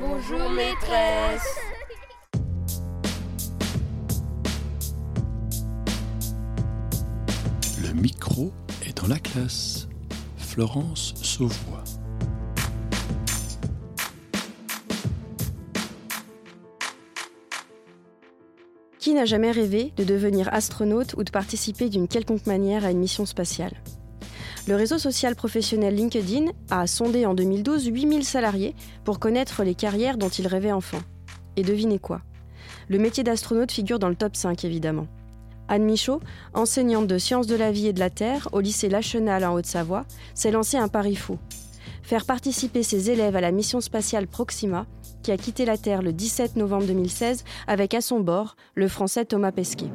Bonjour maîtresse. Le micro est dans la classe. Florence Sauvois. Qui n'a jamais rêvé de devenir astronaute ou de participer d'une quelconque manière à une mission spatiale? Le réseau social professionnel LinkedIn a sondé en 2012 8000 salariés pour connaître les carrières dont ils rêvaient enfant. Et devinez quoi? Le métier d'astronaute figure dans le top 5 évidemment. Anne Michaud, enseignante de sciences de la vie et de la Terre au lycée Lachenal en Haute-Savoie, s'est lancée un pari fou. Faire participer ses élèves à la mission spatiale Proxima qui a quitté la Terre le 17 novembre 2016 avec à son bord le français Thomas Pesquet.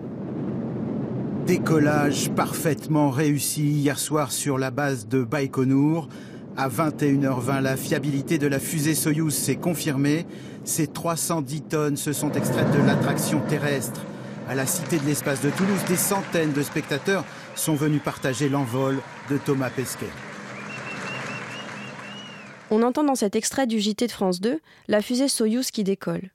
Décollage parfaitement réussi hier soir sur la base de Baïkonour. À 21h20, la fiabilité de la fusée Soyouz s'est confirmée. Ces 310 tonnes se sont extraites de l'attraction terrestre. À la Cité de l'Espace de Toulouse, des centaines de spectateurs sont venus partager l'envol de Thomas Pesquet. On entend dans cet extrait du JT de France 2 la fusée Soyouz qui décolle.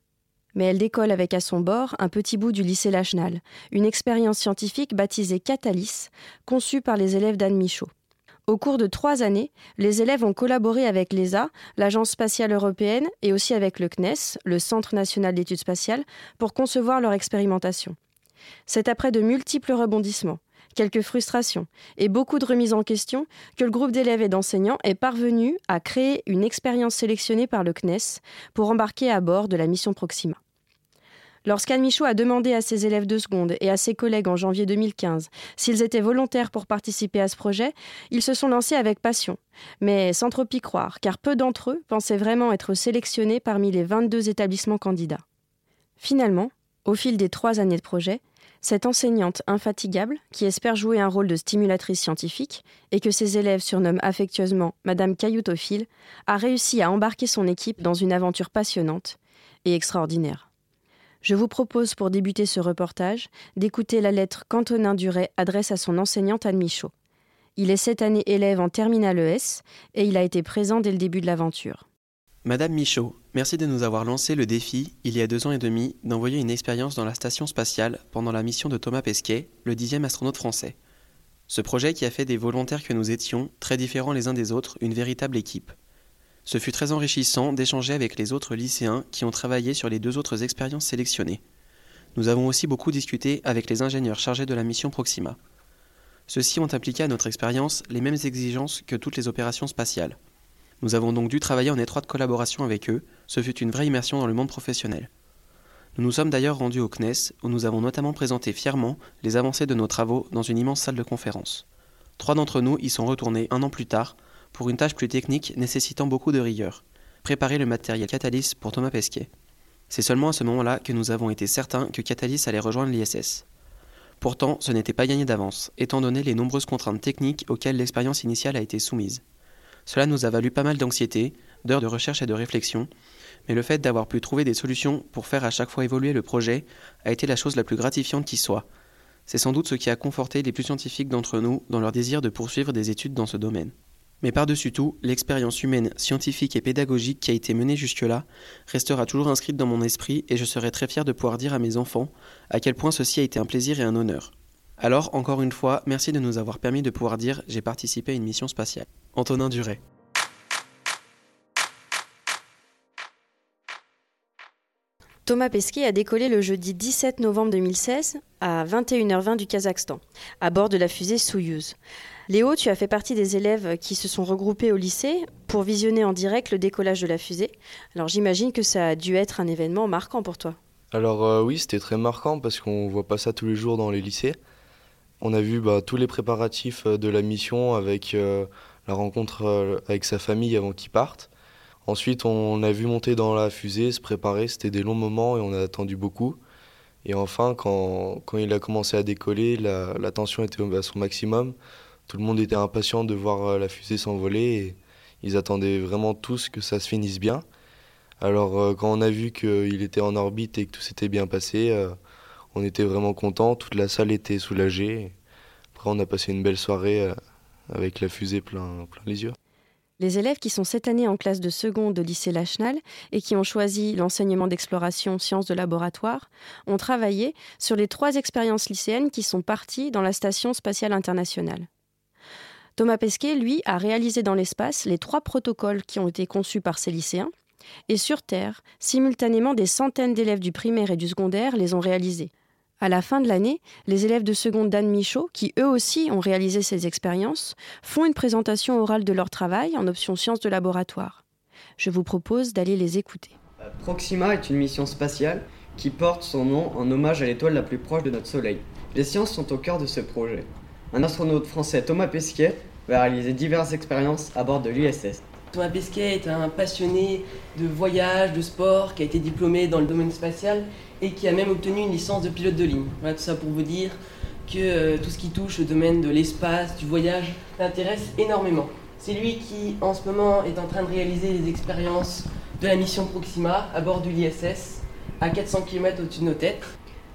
Mais elle décolle avec à son bord un petit bout du lycée Lachenal, une expérience scientifique baptisée Catalyst, conçue par les élèves d'Anne Michaud. Au cours de trois années, les élèves ont collaboré avec l'ESA, l'Agence spatiale européenne, et aussi avec le CNES, le Centre national d'études spatiales, pour concevoir leur expérimentation. C'est après de multiples rebondissements, quelques frustrations et beaucoup de remises en question que le groupe d'élèves et d'enseignants est parvenu à créer une expérience sélectionnée par le CNES pour embarquer à bord de la mission Proxima. Lorsqu'Anne Michaud a demandé à ses élèves de seconde et à ses collègues en janvier 2015 s'ils étaient volontaires pour participer à ce projet, ils se sont lancés avec passion, mais sans trop y croire, car peu d'entre eux pensaient vraiment être sélectionnés parmi les 22 établissements candidats. Finalement, au fil des trois années de projet, cette enseignante infatigable, qui espère jouer un rôle de stimulatrice scientifique et que ses élèves surnomment affectueusement Madame Cailloutophile, a réussi à embarquer son équipe dans une aventure passionnante et extraordinaire. Je vous propose pour débuter ce reportage d'écouter la lettre qu'Antonin Duret adresse à son enseignante Anne Michaud. Il est cette année élève en terminale ES et il a été présent dès le début de l'aventure. Madame Michaud, merci de nous avoir lancé le défi, il y a deux ans et demi, d'envoyer une expérience dans la station spatiale pendant la mission de Thomas Pesquet, le dixième astronaute français. Ce projet qui a fait des volontaires que nous étions, très différents les uns des autres, une véritable équipe. Ce fut très enrichissant d'échanger avec les autres lycéens qui ont travaillé sur les deux autres expériences sélectionnées. Nous avons aussi beaucoup discuté avec les ingénieurs chargés de la mission Proxima. Ceux-ci ont appliqué à notre expérience les mêmes exigences que toutes les opérations spatiales. Nous avons donc dû travailler en étroite collaboration avec eux, ce fut une vraie immersion dans le monde professionnel. Nous nous sommes d'ailleurs rendus au CNES, où nous avons notamment présenté fièrement les avancées de nos travaux dans une immense salle de conférence. Trois d'entre nous y sont retournés un an plus tard, pour une tâche plus technique nécessitant beaucoup de rigueur, préparer le matériel Catalyst pour Thomas Pesquet. C'est seulement à ce moment-là que nous avons été certains que Catalyst allait rejoindre l'ISS. Pourtant, ce n'était pas gagné d'avance, étant donné les nombreuses contraintes techniques auxquelles l'expérience initiale a été soumise. Cela nous a valu pas mal d'anxiété, d'heures de recherche et de réflexion, mais le fait d'avoir pu trouver des solutions pour faire à chaque fois évoluer le projet a été la chose la plus gratifiante qui soit. C'est sans doute ce qui a conforté les plus scientifiques d'entre nous dans leur désir de poursuivre des études dans ce domaine. Mais par-dessus tout, l'expérience humaine, scientifique et pédagogique qui a été menée jusque-là restera toujours inscrite dans mon esprit et je serai très fier de pouvoir dire à mes enfants à quel point ceci a été un plaisir et un honneur. Alors, encore une fois, merci de nous avoir permis de pouvoir dire j'ai participé à une mission spatiale. Antonin Duret. Thomas Pesquet a décollé le jeudi 17 novembre 2016 à 21h20 du Kazakhstan, à bord de la fusée Soyouz. Léo, tu as fait partie des élèves qui se sont regroupés au lycée pour visionner en direct le décollage de la fusée. Alors j'imagine que ça a dû être un événement marquant pour toi. Alors euh, oui, c'était très marquant parce qu'on voit pas ça tous les jours dans les lycées. On a vu bah, tous les préparatifs euh, de la mission avec euh, la rencontre avec sa famille avant qu'il parte. Ensuite, on a vu monter dans la fusée, se préparer. C'était des longs moments et on a attendu beaucoup. Et enfin, quand, quand il a commencé à décoller, la, la, tension était à son maximum. Tout le monde était impatient de voir la fusée s'envoler et ils attendaient vraiment tous que ça se finisse bien. Alors, quand on a vu qu'il était en orbite et que tout s'était bien passé, on était vraiment content. Toute la salle était soulagée. Après, on a passé une belle soirée avec la fusée plein, plein les yeux. Les élèves qui sont cette année en classe de seconde au lycée Lachenal et qui ont choisi l'enseignement d'exploration sciences de laboratoire ont travaillé sur les trois expériences lycéennes qui sont parties dans la Station spatiale internationale. Thomas Pesquet, lui, a réalisé dans l'espace les trois protocoles qui ont été conçus par ces lycéens, et sur Terre, simultanément des centaines d'élèves du primaire et du secondaire les ont réalisés. À la fin de l'année, les élèves de seconde d'Anne Michaud, qui eux aussi ont réalisé ces expériences, font une présentation orale de leur travail en option sciences de laboratoire. Je vous propose d'aller les écouter. Proxima est une mission spatiale qui porte son nom en hommage à l'étoile la plus proche de notre Soleil. Les sciences sont au cœur de ce projet. Un astronaute français, Thomas Pesquet, va réaliser diverses expériences à bord de l'ISS. Thomas Pesquet est un passionné de voyage, de sport, qui a été diplômé dans le domaine spatial et qui a même obtenu une licence de pilote de ligne. Voilà tout ça pour vous dire que euh, tout ce qui touche le domaine de l'espace, du voyage, l'intéresse énormément. C'est lui qui, en ce moment, est en train de réaliser les expériences de la mission Proxima à bord de l'ISS, à 400 km au-dessus de nos têtes.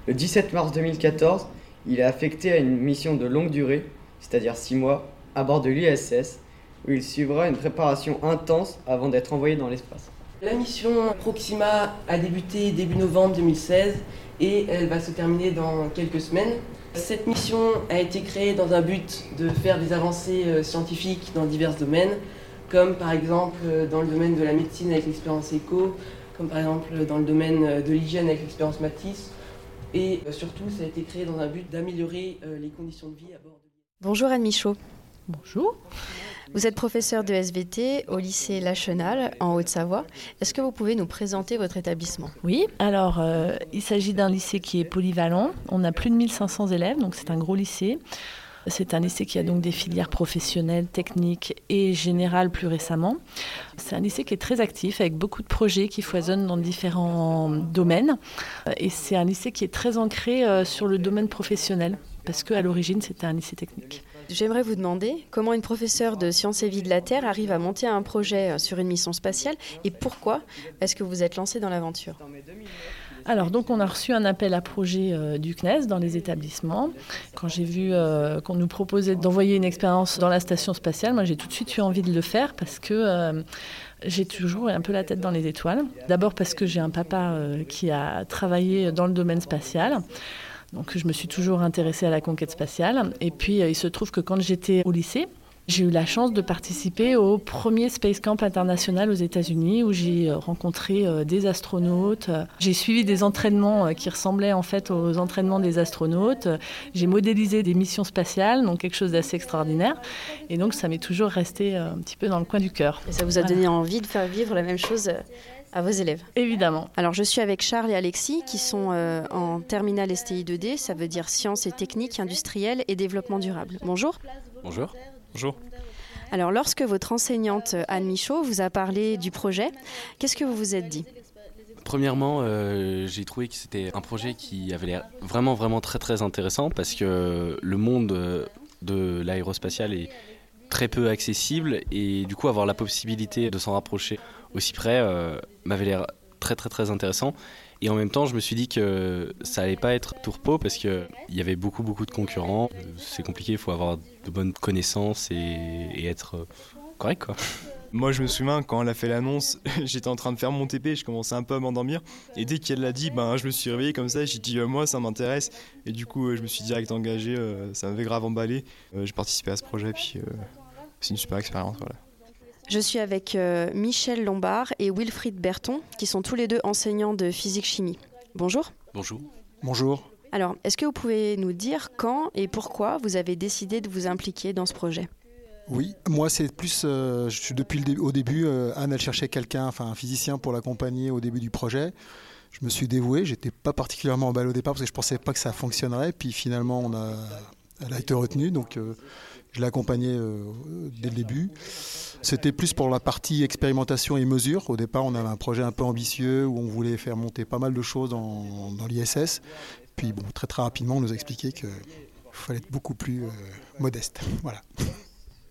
Le 17 mars 2014, il est affecté à une mission de longue durée, c'est-à-dire 6 mois, à bord de l'ISS, où il suivra une préparation intense avant d'être envoyé dans l'espace. La mission Proxima a débuté début novembre 2016 et elle va se terminer dans quelques semaines. Cette mission a été créée dans un but de faire des avancées euh, scientifiques dans divers domaines, comme par exemple euh, dans le domaine de la médecine avec l'expérience ECO, comme par exemple dans le domaine euh, de l'hygiène avec l'expérience Matisse, et surtout ça a été créé dans un but d'améliorer les conditions de vie à bord de Bonjour Anne Michaud. Bonjour. Vous êtes professeur de SVT au lycée Lachenal en Haute-Savoie. Est-ce que vous pouvez nous présenter votre établissement? Oui, alors euh, il s'agit d'un lycée qui est polyvalent. On a plus de 1500 élèves, donc c'est un gros lycée. C'est un lycée qui a donc des filières professionnelles, techniques et générales plus récemment. C'est un lycée qui est très actif avec beaucoup de projets qui foisonnent dans différents domaines. Et c'est un lycée qui est très ancré euh, sur le domaine professionnel parce qu'à l'origine c'était un lycée technique. J'aimerais vous demander comment une professeure de sciences et vie de la Terre arrive à monter un projet euh, sur une mission spatiale et pourquoi est-ce que vous êtes lancé dans l'aventure? Alors donc on a reçu un appel à projet euh, du CNES dans les établissements. Quand j'ai vu euh, qu'on nous proposait d'envoyer une expérience dans la station spatiale, moi j'ai tout de suite eu envie de le faire parce que j'ai toujours un peu la tête dans les étoiles. D'abord parce que j'ai un papa qui a travaillé dans le domaine spatial. Donc je me suis toujours intéressée à la conquête spatiale. Et puis euh, il se trouve que quand j'étais au lycée, j'ai eu la chance de participer au premier Space Camp international aux États-Unis où j'ai euh, rencontré euh, des astronautes. J'ai suivi des entraînements qui ressemblaient en fait aux entraînements des astronautes. J'ai modélisé des missions spatiales, donc quelque chose d'assez extraordinaire. Et donc ça m'est toujours resté un petit peu dans le coin du cœur. Et ça vous a donné envie de faire vivre la même chose à vos élèves. Évidemment. Alors je suis avec Charles et Alexis qui sont euh, en terminale STI 2D, ça veut dire sciences et techniques industrielles et développement durable. Bonjour. Bonjour. Bonjour. Alors lorsque votre enseignante Anne Michaud vous a parlé du projet, qu'est-ce que vous vous êtes dit? Premièrement, euh, j'ai trouvé que c'était un projet qui avait l'air vraiment vraiment très très intéressant parce que le monde euh, de l'aérospatial est très peu accessible et du coup avoir la possibilité de s'en rapprocher aussi près euh, m'avait l'air très très très intéressant. Et en même temps, je me suis dit que ça allait pas être tourpeau parce qu'il y avait beaucoup beaucoup de concurrents. C'est compliqué, il faut avoir de bonnes connaissances et, être euh, correct quoi. Moi, je me souviens quand elle a fait l'annonce, j'étais en train de faire mon TP, je commençais un peu à m'endormir. Et dès qu'elle l'a dit, ben, je me suis réveillé comme ça, j'ai dit, euh, moi, ça m'intéresse. Et du coup, je me suis direct engagé, ça m'avait grave emballé. j'ai participé à ce projet, puis c'est une super expérience. Voilà. Je suis avec euh, Michel Lombard et Wilfried Berton, qui sont tous les deux enseignants de physique-chimie. Bonjour. Bonjour. Bonjour. Alors, est-ce que vous pouvez nous dire quand et pourquoi vous avez décidé de vous impliquer dans ce projet? Oui, moi c'est plus, euh, je suis depuis le au début, euh, Anne elle cherchait quelqu'un, enfin un physicien pour l'accompagner au début du projet. Je me suis dévoué, j'étais pas particulièrement emballé au départ parce que je pensais pas que ça fonctionnerait, puis finalement on a, elle a été retenue, donc je l'ai accompagnée dès le début. C'était plus pour la partie expérimentation et mesure. Au départ, on avait un projet un peu ambitieux où on voulait faire monter pas mal de choses dans, l'ISS. Puis bon, très très rapidement, on nous a expliqué qu'il fallait être beaucoup plus euh, modeste. Voilà.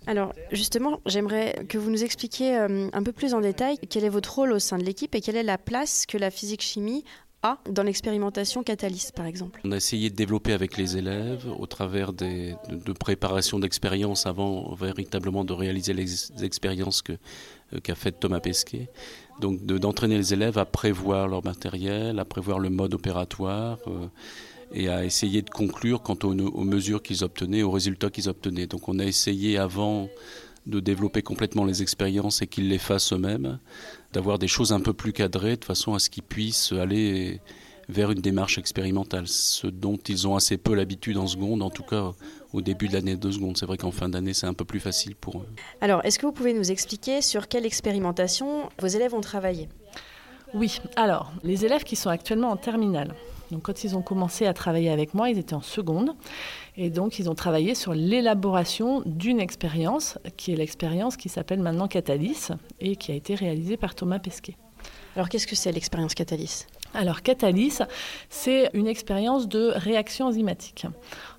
Alors justement, j'aimerais que vous nous expliquiez euh, un peu plus en détail quel est votre rôle au sein de l'équipe et quelle est la place que la physique-chimie dans l'expérimentation Catalyst, par exemple On a essayé de développer avec les élèves au travers de, préparation d'expériences avant véritablement de réaliser les expériences euh, qu'a fait Thomas Pesquet. Donc d'entraîner les élèves à prévoir leur matériel, à prévoir le mode opératoire. Euh, et à essayer de conclure quant aux mesures qu'ils obtenaient, aux résultats qu'ils obtenaient. Donc on a essayé avant de développer complètement les expériences et qu'ils les fassent eux-mêmes, d'avoir des choses un peu plus cadrées de façon à ce qu'ils puissent aller vers une démarche expérimentale, ce dont ils ont assez peu l'habitude en seconde, en tout cas au début de l'année de seconde. C'est vrai qu'en fin d'année, c'est un peu plus facile pour eux. Alors, est-ce que vous pouvez nous expliquer sur quelle expérimentation vos élèves ont travaillé? Oui, alors, les élèves qui sont actuellement en terminale, donc quand ils ont commencé à travailler avec moi, ils étaient en seconde. Et donc ils ont travaillé sur l'élaboration d'une expérience, qui est l'expérience qui s'appelle maintenant Catalyst et qui a été réalisée par Thomas Pesquet. Alors qu'est-ce que c'est l'expérience Catalyst alors Catalyst, c'est une expérience de réaction enzymatique.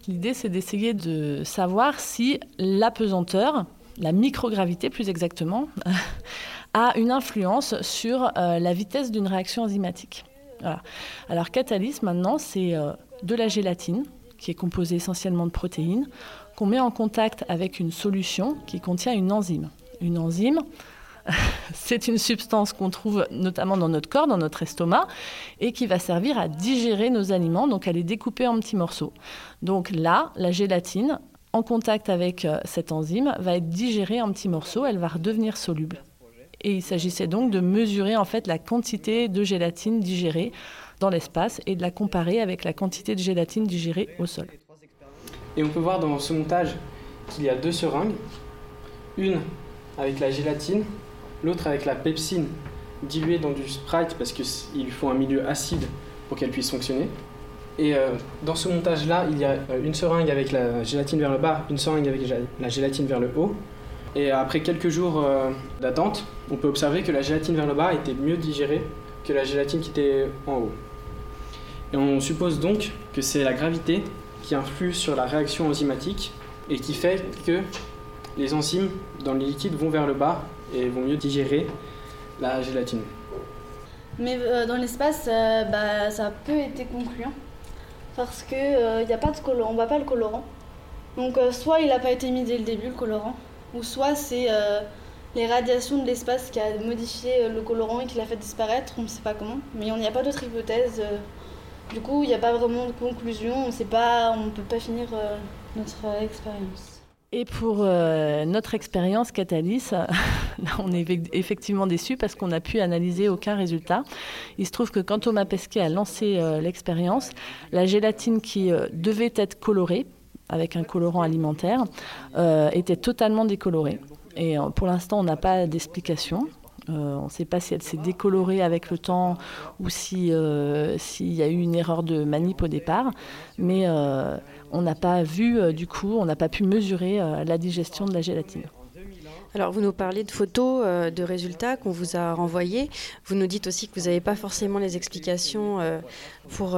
L'idée, c'est d'essayer de savoir si l'apesanteur, la microgravité plus exactement, a une influence sur euh, la vitesse d'une réaction enzymatique. Voilà. Alors Catalyst, maintenant, c'est euh, de la gélatine, qui est composée essentiellement de protéines, qu'on met en contact avec une solution qui contient une enzyme. Une enzyme, c'est une substance qu'on trouve notamment dans notre corps, dans notre estomac, et qui va servir à digérer nos aliments, donc à les découper en petits morceaux. Donc là, la gélatine, en contact avec euh, cette enzyme, va être digérée en petits morceaux, elle va redevenir soluble. Et il s'agissait donc de mesurer en fait la quantité de gélatine digérée l'espace et de la comparer avec la quantité de gélatine digérée au sol. Et on peut voir dans ce montage qu'il y a deux seringues, une avec la gélatine, l'autre avec la pepsine diluée dans du Sprite parce qu'il faut un milieu acide pour qu'elle puisse fonctionner. Et euh, dans ce montage-là, il y a euh, une seringue avec la gélatine vers le bas, une seringue avec la gélatine vers le haut. Et après quelques jours euh, d'attente, on peut observer que la gélatine vers le bas était mieux digérée que la gélatine qui était en haut. Et on suppose donc que c'est la gravité qui influe sur la réaction enzymatique et qui fait que les enzymes dans les liquides vont vers le bas et vont mieux digérer la gélatine. Mais euh, dans l'espace, euh, bah, ça a peu été concluant parce que euh, a pas de colorant, on voit pas le colorant. Donc soit il n'a pas été mis dès le début le colorant, ou soit c'est les radiations de l'espace qui a modifié le colorant et qui l'a fait disparaître, on ne sait pas comment. Mais il n'y a pas d'autre hypothèse. Du coup, il n'y a pas vraiment de conclusion, on ne peut pas finir notre expérience. Et pour euh, notre expérience Catalyst, on est effectivement déçus parce qu'on n'a pu analyser aucun résultat. Il se trouve que quand Thomas Pesquet a lancé euh, l'expérience, la gélatine qui euh, devait être colorée, avec un colorant alimentaire, était totalement décolorée. Et pour l'instant, on n'a pas d'explication. On ne sait pas si elle s'est décolorée avec le temps ou s'il y a eu une erreur de manip au départ. Mais on n'a pas vu, euh, du coup, on n'a pas pu mesurer euh, la digestion de la gélatine. Alors, vous nous parlez de photos, euh, de résultats qu'on vous a renvoyés. Vous nous dites aussi que vous n'avez pas forcément les explications pour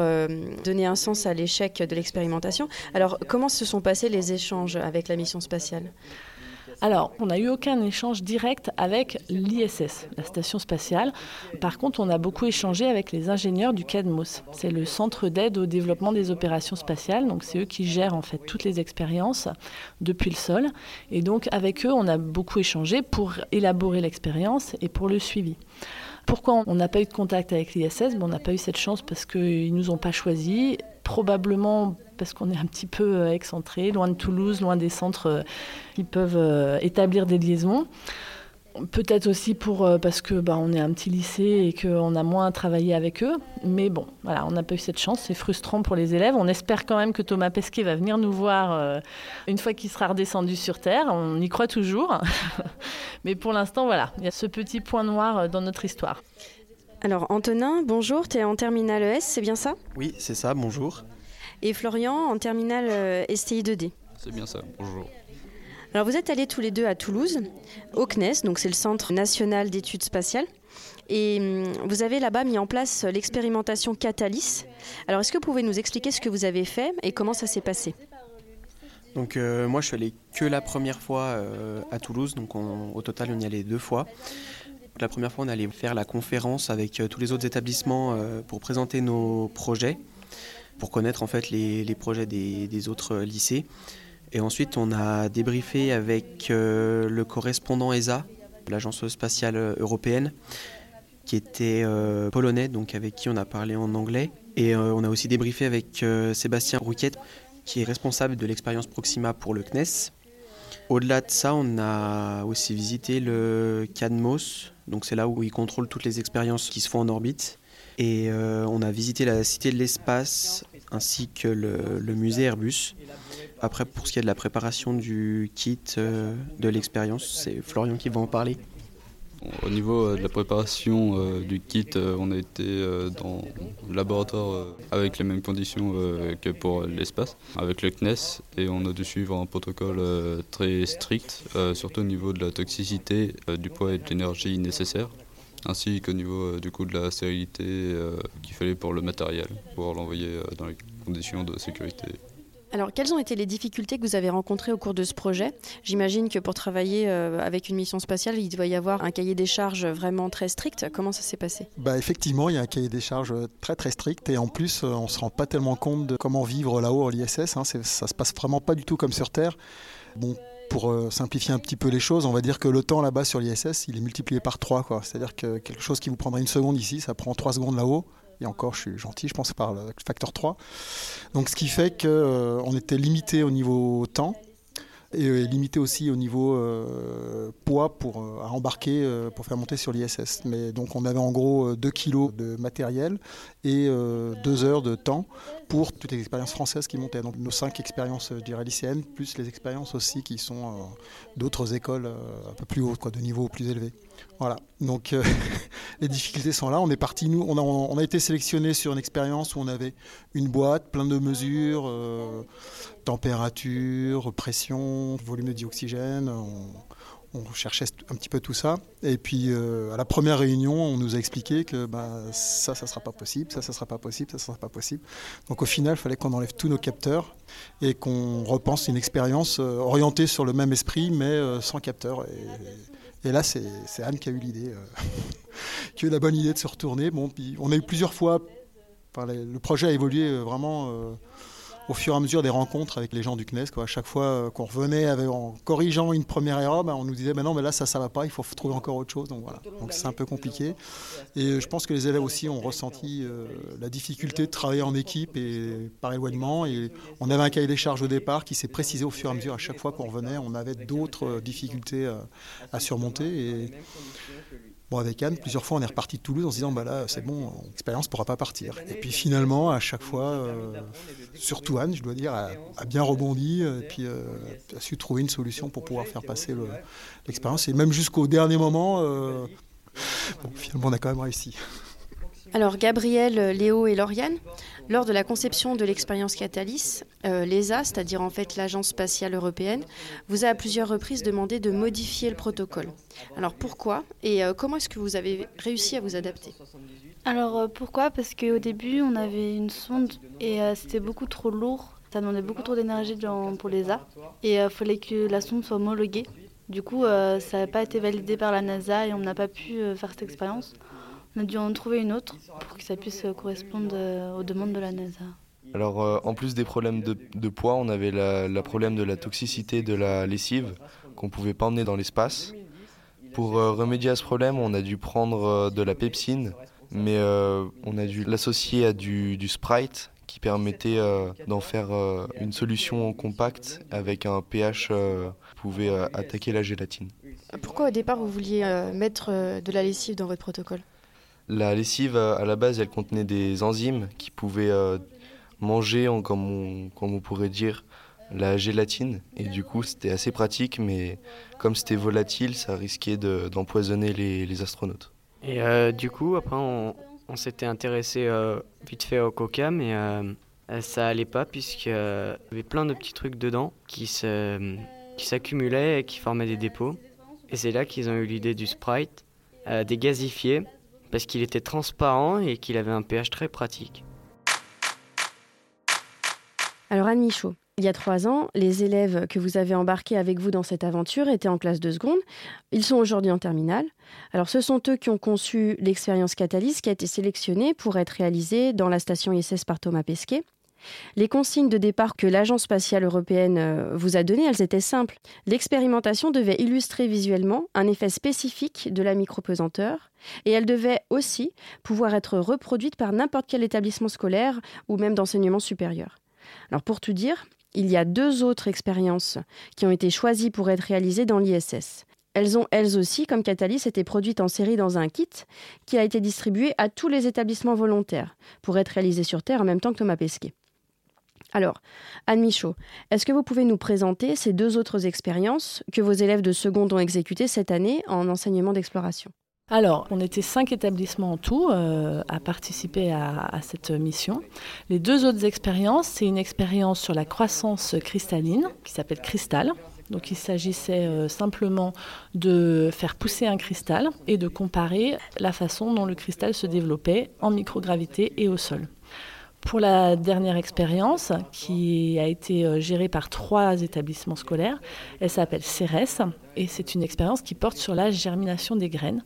donner un sens à l'échec de l'expérimentation. Alors, comment se sont passés les échanges avec la mission spatiale? Alors, on n'a eu aucun échange direct avec l'ISS, la station spatiale. Par contre, on a beaucoup échangé avec les ingénieurs du CADMOS. C'est le centre d'aide au développement des opérations spatiales. Donc, c'est eux qui gèrent en fait toutes les expériences depuis le sol. Et donc, avec eux, on a beaucoup échangé pour élaborer l'expérience et pour le suivi. Pourquoi on n'a pas eu de contact avec l'ISS On n'a pas eu cette chance parce qu'ils ne nous ont pas choisis. Probablement parce qu'on est un petit peu euh, excentré, loin de Toulouse, loin des centres euh, qui peuvent euh, établir des liaisons. Peut-être aussi pour, parce que bah, est un petit lycée et qu'on a moins travaillé avec eux. Mais bon, voilà, on n'a pas eu cette chance. C'est frustrant pour les élèves. On espère quand même que Thomas Pesquet va venir nous voir une fois qu'il sera redescendu sur Terre. On y croit toujours. Mais pour l'instant, voilà, il y a ce petit point noir dans notre histoire. Alors Antonin, bonjour, tu es en terminale ES, c'est bien ça? Oui, c'est ça, bonjour et Florian en terminale euh, STI 2D. C'est bien ça, bonjour. Alors vous êtes allés tous les deux à Toulouse, au CNES, donc c'est le Centre national d'études spatiales. Et hum, vous avez là-bas mis en place l'expérimentation Catalyst. Alors est-ce que vous pouvez nous expliquer ce que vous avez fait et comment ça s'est passé? Donc euh, moi je suis allé que la première fois euh, à Toulouse, donc au total on y allait deux fois. La première fois, on allait faire la conférence avec tous les autres établissements pour présenter nos projets, pour connaître en fait les, projets des, autres lycées. Et ensuite, on a débriefé avec le correspondant ESA, l'Agence spatiale européenne, qui était polonais, donc avec qui on a parlé en anglais. Et on a aussi débriefé avec Sébastien Rouquette, qui est responsable de l'expérience Proxima pour le CNES. Au-delà de ça, on a aussi visité le CADMOS, donc c'est là où ils contrôlent toutes les expériences qui se font en orbite. Et euh, on a visité la Cité de l'Espace ainsi que le, musée Airbus. Après, pour ce qui est de la préparation du kit euh, de l'expérience, c'est Florian qui va en parler. Au niveau euh, de la préparation euh, du kit, euh, on a été dans le laboratoire avec les mêmes conditions que pour l'espace, avec le CNES, et on a dû suivre un protocole très strict, surtout au niveau de la toxicité, du poids et de l'énergie nécessaires, ainsi qu'au niveau du de la stérilité qu'il fallait pour le matériel, pour l'envoyer dans les conditions de sécurité. Alors, quelles ont été les difficultés que vous avez rencontrées au cours de ce projet? J'imagine que pour travailler euh, avec une mission spatiale, il doit y avoir un cahier des charges vraiment très strict. Comment ça s'est passé? Bah, Effectivement, il y a un cahier des charges très très strict et en plus, euh, on ne se rend pas tellement compte de comment vivre là-haut à l'ISS. Hein. Ça se passe vraiment pas du tout comme sur Terre. Pour euh, simplifier un petit peu les choses, on va dire que le temps là-bas sur l'ISS, il est multiplié par 3. C'est-à-dire que quelque chose qui vous prendrait une seconde ici, ça prend 3 secondes là-haut et encore je suis gentil, je pense par le facteur 3. Donc ce qui fait qu'on euh, était limité au niveau temps et limité aussi au niveau euh, poids pour euh, à embarquer pour faire monter sur l'ISS. Mais donc on avait en gros 2 kilos de matériel et 2 heures de temps pour toutes les expériences françaises qui montaient. Donc nos 5 expériences dirais lycéennes plus les expériences aussi qui sont d'autres écoles un peu plus hautes, de niveau plus élevé. Voilà, donc euh, les difficultés sont là. On est parti, nous, on a, été sélectionné sur une expérience où on avait une boîte, plein de mesures, euh, température, pression, volume de dioxygène. On, cherchait un petit peu tout ça. Et puis euh, à la première réunion, on nous a expliqué que bah, ça, ça ne sera pas possible, ça, ça ne sera pas possible, ça, ne sera pas possible. Donc au final, il fallait qu'on enlève tous nos capteurs et qu'on repense une expérience orientée sur le même esprit, mais sans capteurs. Là, c'est Anne qui a eu l'idée, euh, qui a eu la bonne idée de se retourner. On a eu plusieurs fois, le projet a évolué euh, vraiment euh, au fur et à mesure des rencontres avec les gens du CNES. Quoi. À chaque fois euh, qu'on revenait en corrigeant une première erreur, ben, on nous disait ben non, mais là ça, ça va pas, il faut trouver encore autre chose. Donc voilà. Donc c'est un peu compliqué. Et euh, je pense que les élèves aussi ont ressenti euh, la difficulté de travailler en équipe et par éloignement. Et on avait un cahier des charges au départ qui s'est précisé au fur et à mesure. À chaque fois qu'on revenait, on avait d'autres difficultés à surmonter. Et Bon, avec Anne, plusieurs fois, on est reparti de Toulouse en se disant, bah là, c'est bon, l'expérience ne pourra pas partir. Et puis finalement, à chaque fois, euh, surtout Anne, je dois dire, a, bien rebondi euh, et puis euh, a su trouver une solution pour pouvoir faire passer l'expérience. et même jusqu'au dernier moment, finalement, on a quand même réussi. Alors Gabriel, Léo et Lauriane, lors de la conception de l'expérience Catalyst, euh, l'ESA, c'est-à-dire en fait l'Agence spatiale européenne, vous a à plusieurs reprises demandé de modifier le protocole. Alors pourquoi et euh, comment est-ce que vous avez réussi à vous adapter? Alors euh, pourquoi? Parce qu'au début on avait une sonde et c'était beaucoup trop lourd, ça demandait beaucoup trop d'énergie pour l'ESA et il fallait que la sonde soit homologuée. Du coup ça n'a pas été validé par la NASA et on n'a pas pu faire cette expérience. On a dû en trouver une autre pour que ça puisse correspondre euh, aux demandes de la NASA. Alors, euh, en plus des problèmes de, poids, on avait le problème de la toxicité de la lessive qu'on ne pouvait pas emmener dans l'espace. Pour euh, remédier à ce problème, on a dû prendre de la pepsine, mais on a dû l'associer à du, du, Sprite qui permettait d'en faire une solution compacte avec un pH qui pouvait attaquer la gélatine. Pourquoi au départ vous vouliez mettre de la lessive dans votre protocole? La lessive, à la base, elle contenait des enzymes qui pouvaient euh, manger, comme, on, pourrait dire, la gélatine. Et du coup, c'était assez pratique, mais comme c'était volatile, ça risquait d'empoisonner les, astronautes. Et euh, du coup, après, on, s'était intéressé euh, vite fait au coca, mais ça allait pas, puisqu'il y avait plein de petits trucs dedans qui s'accumulaient et qui formaient des dépôts. Et c'est là qu'ils ont eu l'idée du Sprite, des gazifiés parce qu'il était transparent et qu'il avait un pH très pratique. Alors Anne Michaud, Il y a trois ans, les élèves que vous avez embarqués avec vous dans cette aventure étaient en classe de seconde. Ils sont aujourd'hui en terminale. Alors, ce sont eux qui ont conçu l'expérience Catalyse qui a été sélectionnée pour être réalisée dans la station ISS par Thomas Pesquet. Les consignes de départ que l'Agence spatiale européenne euh, vous a données, elles étaient simples. L'expérimentation devait illustrer visuellement un effet spécifique de la micropesanteur et elle devait aussi pouvoir être reproduite par n'importe quel établissement scolaire ou même d'enseignement supérieur. Alors pour tout dire, il y a deux autres expériences qui ont été choisies pour être réalisées dans l'ISS. Elles ont elles aussi, comme Catalyst, été produites en série dans un kit qui a été distribué à tous les établissements volontaires pour être réalisé sur Terre en même temps que Thomas Pesquet. Alors, Anne Michaud, est-ce que vous pouvez nous présenter ces deux autres expériences que vos élèves de seconde ont exécutées cette année en enseignement d'exploration? Alors, on était cinq établissements en tout euh, à participer à, cette mission. Les deux autres expériences, c'est une expérience sur la croissance cristalline qui s'appelle Cristal. Donc il s'agissait euh, simplement de faire pousser un cristal et de comparer la façon dont le cristal se développait en microgravité et au sol. Pour la dernière expérience, qui a été euh, gérée par trois établissements scolaires, elle s'appelle CERES et c'est une expérience qui porte sur la germination des graines.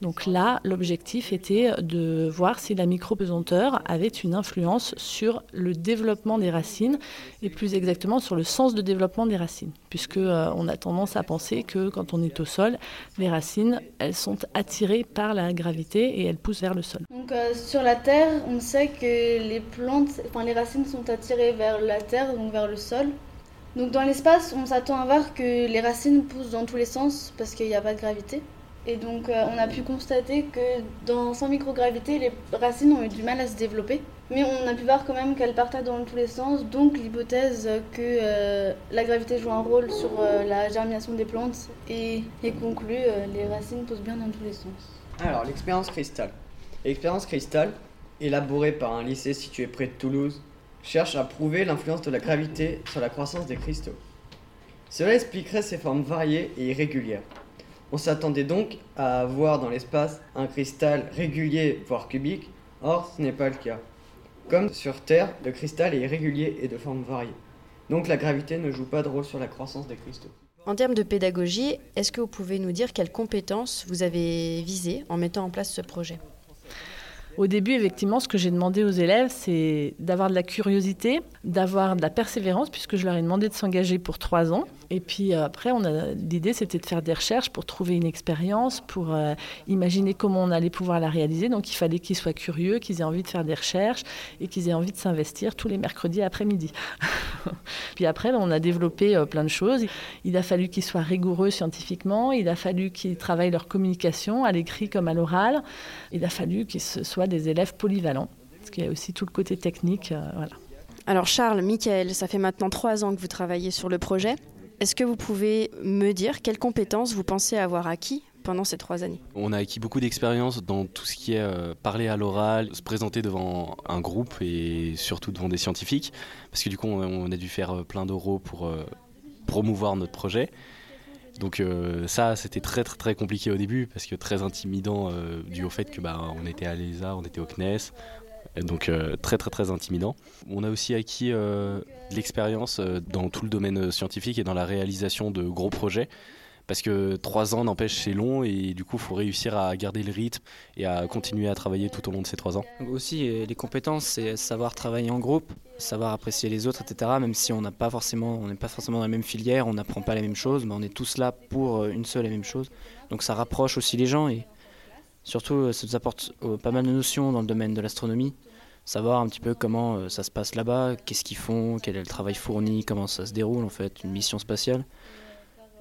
Donc là, l'objectif était de voir si la micropesanteur avait une influence sur le développement des racines et plus exactement sur le sens de développement des racines, puisque euh, on a tendance à penser que quand on est au sol, les racines elles sont attirées par la gravité et elles poussent vers le sol. Donc euh, sur la terre, on sait que les plantes, enfin les racines sont attirées vers la terre, donc vers le sol. Donc dans l'espace, on s'attend à voir que les racines poussent dans tous les sens parce qu'il n'y a pas de gravité. Et donc euh, on a pu constater que dans sans microgravité, les racines ont eu du mal à se développer. Mais on a pu voir quand même qu'elles partaient dans tous les sens, donc l'hypothèse que euh, la gravité joue un rôle sur euh, la germination des plantes et conclut les racines poussent bien dans tous les sens. Alors l'expérience cristal. L'expérience cristal, élaborée par un lycée situé près de Toulouse, cherche à prouver l'influence de la gravité sur la croissance des cristaux. Cela expliquerait ses formes variées et irrégulières. On s'attendait donc à voir dans l'espace un cristal régulier, voire cubique, or ce n'est pas le cas. Comme sur Terre, le cristal est irrégulier et de forme variée. Donc la gravité ne joue pas de rôle sur la croissance des cristaux. En termes de pédagogie, est-ce que vous pouvez nous dire quelles compétences vous avez visées en mettant en place ce projet? Au début, effectivement, ce que j'ai demandé aux élèves, c'est d'avoir de la curiosité, d'avoir de la persévérance, puisque je leur ai demandé de s'engager pour trois ans. Et puis euh, après, l'idée, c'était de faire des recherches pour trouver une expérience, pour euh, imaginer comment on allait pouvoir la réaliser. Donc, il fallait qu'ils soient curieux, qu'ils aient envie de faire des recherches et qu'ils aient envie de s'investir tous les mercredis après-midi. puis après, on a développé euh, plein de choses. Il a fallu qu'ils soient rigoureux scientifiquement. Il a fallu qu'ils travaillent leur communication à l'écrit comme à l'oral. Il a fallu qu'ils soient des élèves polyvalents, parce qu'il y a aussi tout le côté technique. Voilà. Alors Charles, Michael, ça fait maintenant trois ans que vous travaillez sur le projet. Est-ce que vous pouvez me dire quelles compétences vous pensez avoir acquis pendant ces trois années? On a acquis beaucoup d'expérience dans tout ce qui est euh, parler à l'oral, se présenter devant un groupe et surtout devant des scientifiques, parce que du coup on a dû faire euh, plein d'euros pour promouvoir notre projet. Donc euh, ça, c'était très très très compliqué au début parce que très intimidant euh, dû au fait que bah, on était à l'ESA, on était au CNES, donc euh, très très très intimidant. On a aussi acquis de l'expérience dans tout le domaine scientifique et dans la réalisation de gros projets parce que trois ans n'empêche c'est long et du coup il faut réussir à garder le rythme et à continuer à travailler tout au long de ces trois ans. aussi les compétences c'est savoir travailler en groupe, savoir apprécier les autres, etc. Même si on n'est pas forcément dans la même filière, on n'apprend pas les mêmes choses, mais on est tous là pour euh, une seule et même chose. Donc ça rapproche aussi les gens et surtout euh, ça nous apporte euh, pas mal de notions dans le domaine de l'astronomie. Savoir un petit peu comment ça se passe là-bas, qu'est-ce qu'ils font, quel est le travail fourni, comment ça se déroule en fait, une mission spatiale.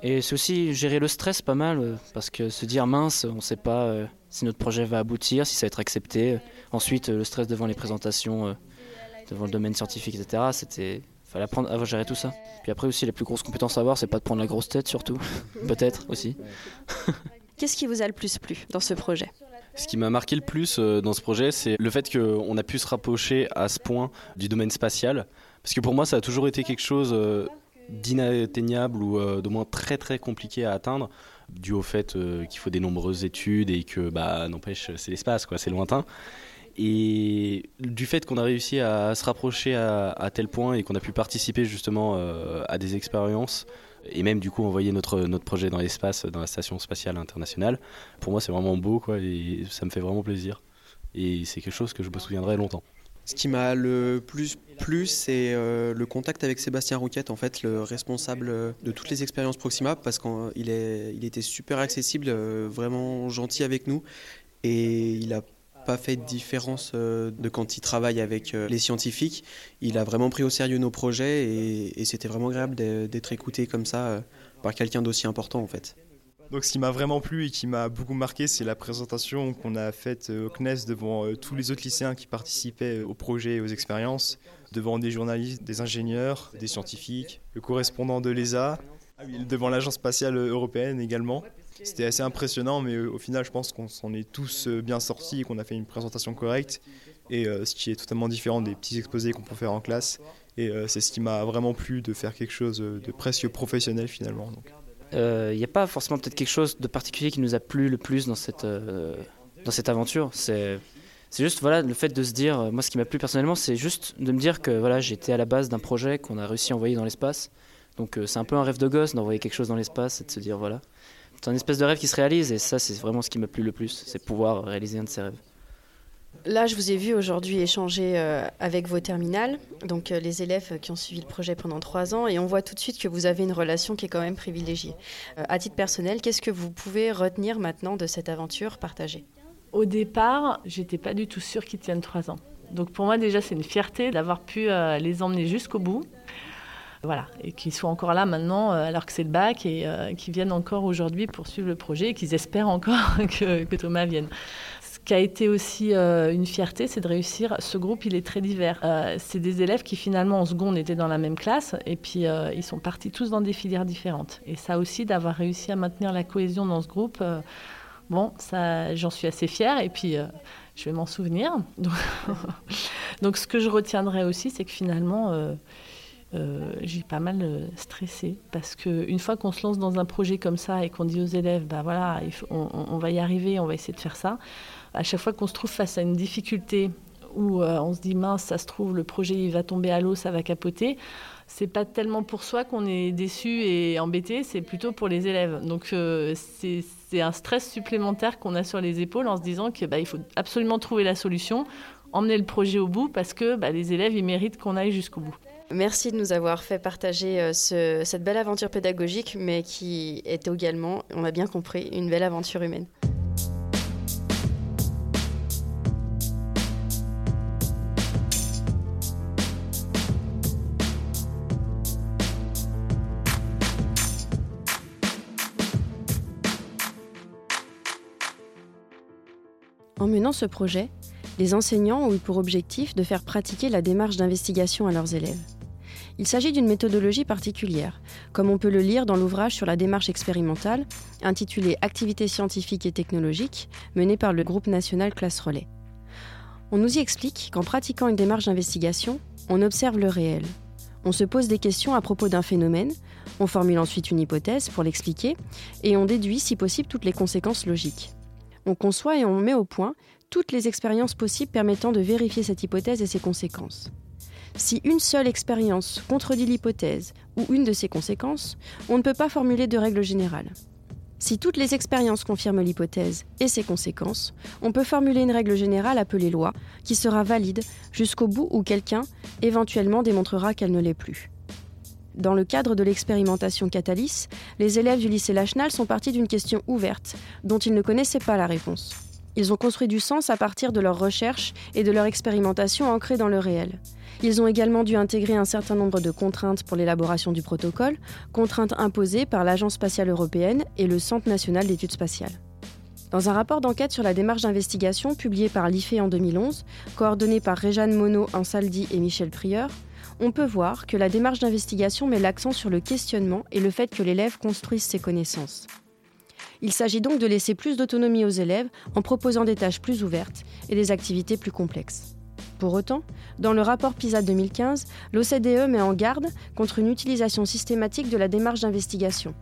Et c'est aussi gérer le stress pas mal, parce que se dire mince, on ne sait pas si notre projet va aboutir, si ça va être accepté. Ensuite, le stress devant les présentations devant le domaine scientifique, etc. C'était fallait apprendre à gérer tout ça. Puis après aussi, les plus grosses compétences à avoir, c'est pas de prendre la grosse tête surtout, peut-être aussi. Qu'est-ce qui vous a le plus plu dans ce projet? Ce qui m'a marqué le plus euh, dans ce projet, c'est le fait qu'on a pu se rapprocher à ce point du domaine spatial. Parce que pour moi, ça a toujours été quelque chose euh, d'inatteignable ou euh, de moins très très compliqué à atteindre, dû au fait qu'il faut des nombreuses études et que, bah, n'empêche, c'est l'espace, quoi, c'est lointain. Et du fait qu'on a réussi à se rapprocher à, tel point et qu'on a pu participer justement à des expériences, et même du coup envoyer notre, notre projet dans l'espace, dans la station spatiale internationale, pour moi c'est vraiment beau quoi, et ça me fait vraiment plaisir. Et c'est quelque chose que je me souviendrai longtemps. Ce qui m'a le plus plu, c'est euh, le contact avec Sébastien Rouquette, en fait, le responsable de toutes les expériences Proxima, parce qu'il il était super accessible, euh, vraiment gentil avec nous, et il a pas fait de différence euh, de quand il travaille avec les scientifiques. Il a vraiment pris au sérieux nos projets et, et c'était vraiment agréable d'être écouté comme ça par quelqu'un d'aussi important en fait. Donc ce qui m'a vraiment plu et qui m'a beaucoup marqué, c'est la présentation qu'on a faite euh, au CNES devant euh, tous les autres lycéens qui participaient au projet et aux expériences, devant des journalistes, des ingénieurs, des scientifiques, le correspondant de l'ESA, devant l'Agence spatiale européenne également. C'était assez impressionnant, mais euh, au final, je pense qu'on s'en est tous bien sortis et qu'on a fait une présentation correcte. Et ce qui est totalement différent des petits exposés qu'on peut faire en classe. Et c'est ce qui m'a vraiment plu de faire quelque chose de presque professionnel finalement. Il euh, n'y a pas forcément peut-être quelque chose de particulier qui nous a plu le plus dans cette, euh, dans cette aventure. C'est, c'est juste voilà, le fait de se dire, euh, moi ce qui m'a plu personnellement, c'est juste de me dire que voilà, j'étais à la base d'un projet qu'on a réussi à envoyer dans l'espace. Donc c'est un peu un rêve de gosse d'envoyer quelque chose dans l'espace et de se dire voilà. C'est un espèce de rêve qui se réalise et ça c'est vraiment ce qui m'a plu le plus, c'est pouvoir réaliser un de ces rêves. Là, je vous ai vu aujourd'hui échanger euh, avec vos terminales, donc euh, les élèves qui ont suivi le projet pendant trois ans, et on voit tout de suite que vous avez une relation qui est quand même privilégiée. Euh, à titre personnel, qu'est-ce que vous pouvez retenir maintenant de cette aventure partagée? Au départ, j'étais pas du tout sûre qu'ils tiennent trois ans. Donc pour moi, déjà, c'est une fierté d'avoir pu les emmener jusqu'au bout. Voilà, et qu'ils soient encore là maintenant, alors que c'est le bac, et qu'ils viennent encore aujourd'hui pour suivre le projet, et qu'ils espèrent encore que, Thomas vienne qui a été aussi euh, une fierté, c'est de réussir. Ce groupe, il est très divers. Euh, c'est des élèves qui finalement en seconde étaient dans la même classe et puis euh, ils sont partis tous dans des filières différentes. Et ça aussi, d'avoir réussi à maintenir la cohésion dans ce groupe, bon, ça, j'en suis assez fière et puis je vais m'en souvenir. Donc, ce que je retiendrai aussi, c'est que finalement, j'ai pas mal stressé parce qu'une fois qu'on se lance dans un projet comme ça et qu'on dit aux élèves, bah voilà, on, va y arriver, on va essayer de faire ça, à chaque fois qu'on se trouve face à une difficulté où euh, on se dit mince, ça se trouve, le projet il va tomber à l'eau, ça va capoter. C'est pas tellement pour soi qu'on est déçu et embêté, c'est plutôt pour les élèves. Donc euh, c'est un stress supplémentaire qu'on a sur les épaules en se disant qu'il bah, faut absolument trouver la solution, emmener le projet au bout parce que bah, les élèves ils méritent qu'on aille jusqu'au bout. Merci de nous avoir fait partager euh, cette belle aventure pédagogique, mais qui est également, on a bien compris, une belle aventure humaine. En menant ce projet, les enseignants ont eu pour objectif de faire pratiquer la démarche d'investigation à leurs élèves. Il s'agit d'une méthodologie particulière, comme on peut le lire dans l'ouvrage sur la démarche expérimentale, intitulé Activités scientifiques et technologiques, mené par le groupe national Classe Relais. On nous y explique qu'en pratiquant une démarche d'investigation, on observe le réel. On se pose des questions à propos d'un phénomène, on formule ensuite une hypothèse pour l'expliquer, et on déduit si possible toutes les conséquences logiques on conçoit et on met au point toutes les expériences possibles permettant de vérifier cette hypothèse et ses conséquences. Si une seule expérience contredit l'hypothèse ou une de ses conséquences, on ne peut pas formuler de règle générale. Si toutes les expériences confirment l'hypothèse et ses conséquences, on peut formuler une règle générale appelée loi, qui sera valide jusqu'au bout où quelqu'un éventuellement démontrera qu'elle ne l'est plus. Dans le cadre de l'expérimentation Catalyst, les élèves du lycée Lachenal sont partis d'une question ouverte, dont ils ne connaissaient pas la réponse. Ils ont construit du sens à partir de leurs recherches et de leur expérimentation ancrée dans le réel. Ils ont également dû intégrer un certain nombre de contraintes pour l'élaboration du protocole, contraintes imposées par l'Agence spatiale européenne et le Centre national d'études spatiales. Dans un rapport d'enquête sur la démarche d'investigation publié par l'IFE en 2011, coordonné par Réjeanne Monod, Ansaldi et Michel Prieur, on peut voir que la démarche d'investigation met l'accent sur le questionnement et le fait que l'élève construise ses connaissances. Il s'agit donc de laisser plus d'autonomie aux élèves en proposant des tâches plus ouvertes et des activités plus complexes. Pour autant, dans le rapport PISA 2015, l'OCDE met en garde contre une utilisation systématique de la démarche d'investigation.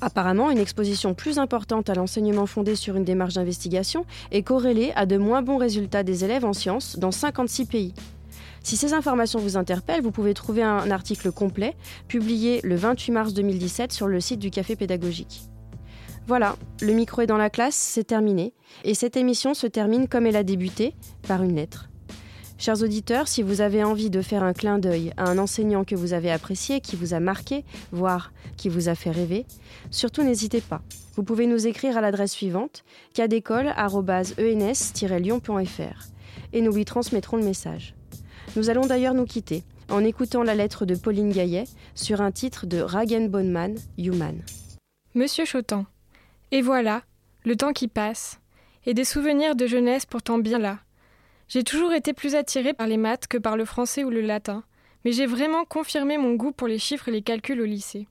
Apparemment, une exposition plus importante à l'enseignement fondé sur une démarche d'investigation est corrélée à de moins bons résultats des élèves en sciences dans 56 pays. Si ces informations vous interpellent, vous pouvez trouver un article complet publié le 28 mars 2017 sur le site du Café pédagogique. Voilà, le micro est dans la classe, c'est terminé, et cette émission se termine comme elle a débuté, par une lettre. Chers auditeurs, si vous avez envie de faire un clin d'œil à un enseignant que vous avez apprécié, qui vous a marqué, voire qui vous a fait rêver, surtout n'hésitez pas. Vous pouvez nous écrire à l'adresse suivante cadécole.ens-lyon.fr et nous lui transmettrons le message. Nous allons d'ailleurs nous quitter en écoutant la lettre de Pauline Gaillet sur un titre de Ragen Bonman, Human. Monsieur Chotan, et voilà, le temps qui passe, et des souvenirs de jeunesse pourtant bien là j'ai toujours été plus attirée par les maths que par le français ou le latin, mais j'ai vraiment confirmé mon goût pour les chiffres et les calculs au lycée.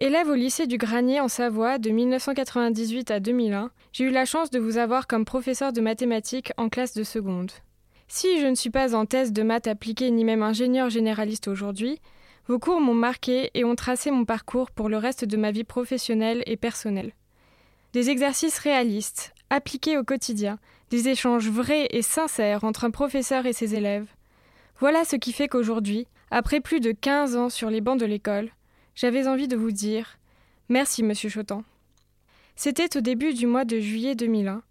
Élève au lycée du Granier en Savoie de 1998 à 2001, j'ai eu la chance de vous avoir comme professeur de mathématiques en classe de seconde. Si je ne suis pas en thèse de maths appliquée ni même ingénieur généraliste aujourd'hui, vos cours m'ont marqué et ont tracé mon parcours pour le reste de ma vie professionnelle et personnelle. Des exercices réalistes, appliqués au quotidien, des échanges vrais et sincères entre un professeur et ses élèves. Voilà ce qui fait qu'aujourd'hui, après plus de 15 ans sur les bancs de l'école, j'avais envie de vous dire merci, monsieur Chotan. C'était au début du mois de juillet 2001,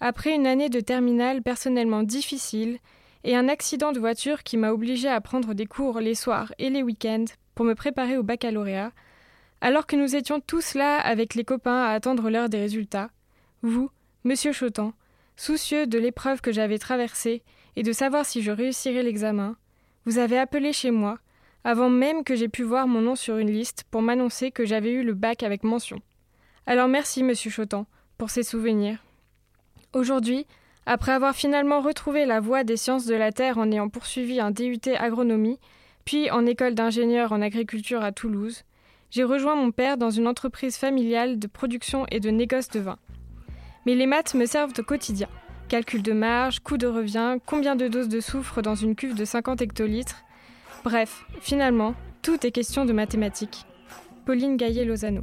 après une année de terminale personnellement difficile et un accident de voiture qui m'a obligé à prendre des cours les soirs et les week-ends pour me préparer au baccalauréat, alors que nous étions tous là avec les copains à attendre l'heure des résultats, vous, monsieur Chotan, Soucieux de l'épreuve que j'avais traversée et de savoir si je réussirais l'examen, vous avez appelé chez moi, avant même que j'aie pu voir mon nom sur une liste, pour m'annoncer que j'avais eu le bac avec mention. Alors merci, monsieur Chotan, pour ces souvenirs. Aujourd'hui, après avoir finalement retrouvé la voie des sciences de la terre en ayant poursuivi un DUT agronomie, puis en école d'ingénieur en agriculture à Toulouse, j'ai rejoint mon père dans une entreprise familiale de production et de négoce de vin. Mais les maths me servent au quotidien. Calcul de marge, coût de revient, combien de doses de soufre dans une cuve de 50 hectolitres. Bref, finalement, tout est question de mathématiques. Pauline Gaillet-Lozano.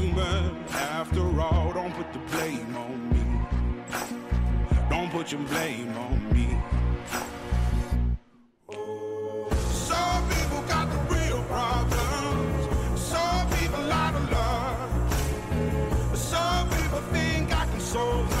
after all. Don't put the blame on me. Don't put your blame on me. Some people got the real problems. Some people love. Some people think I can solve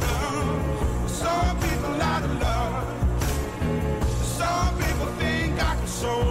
so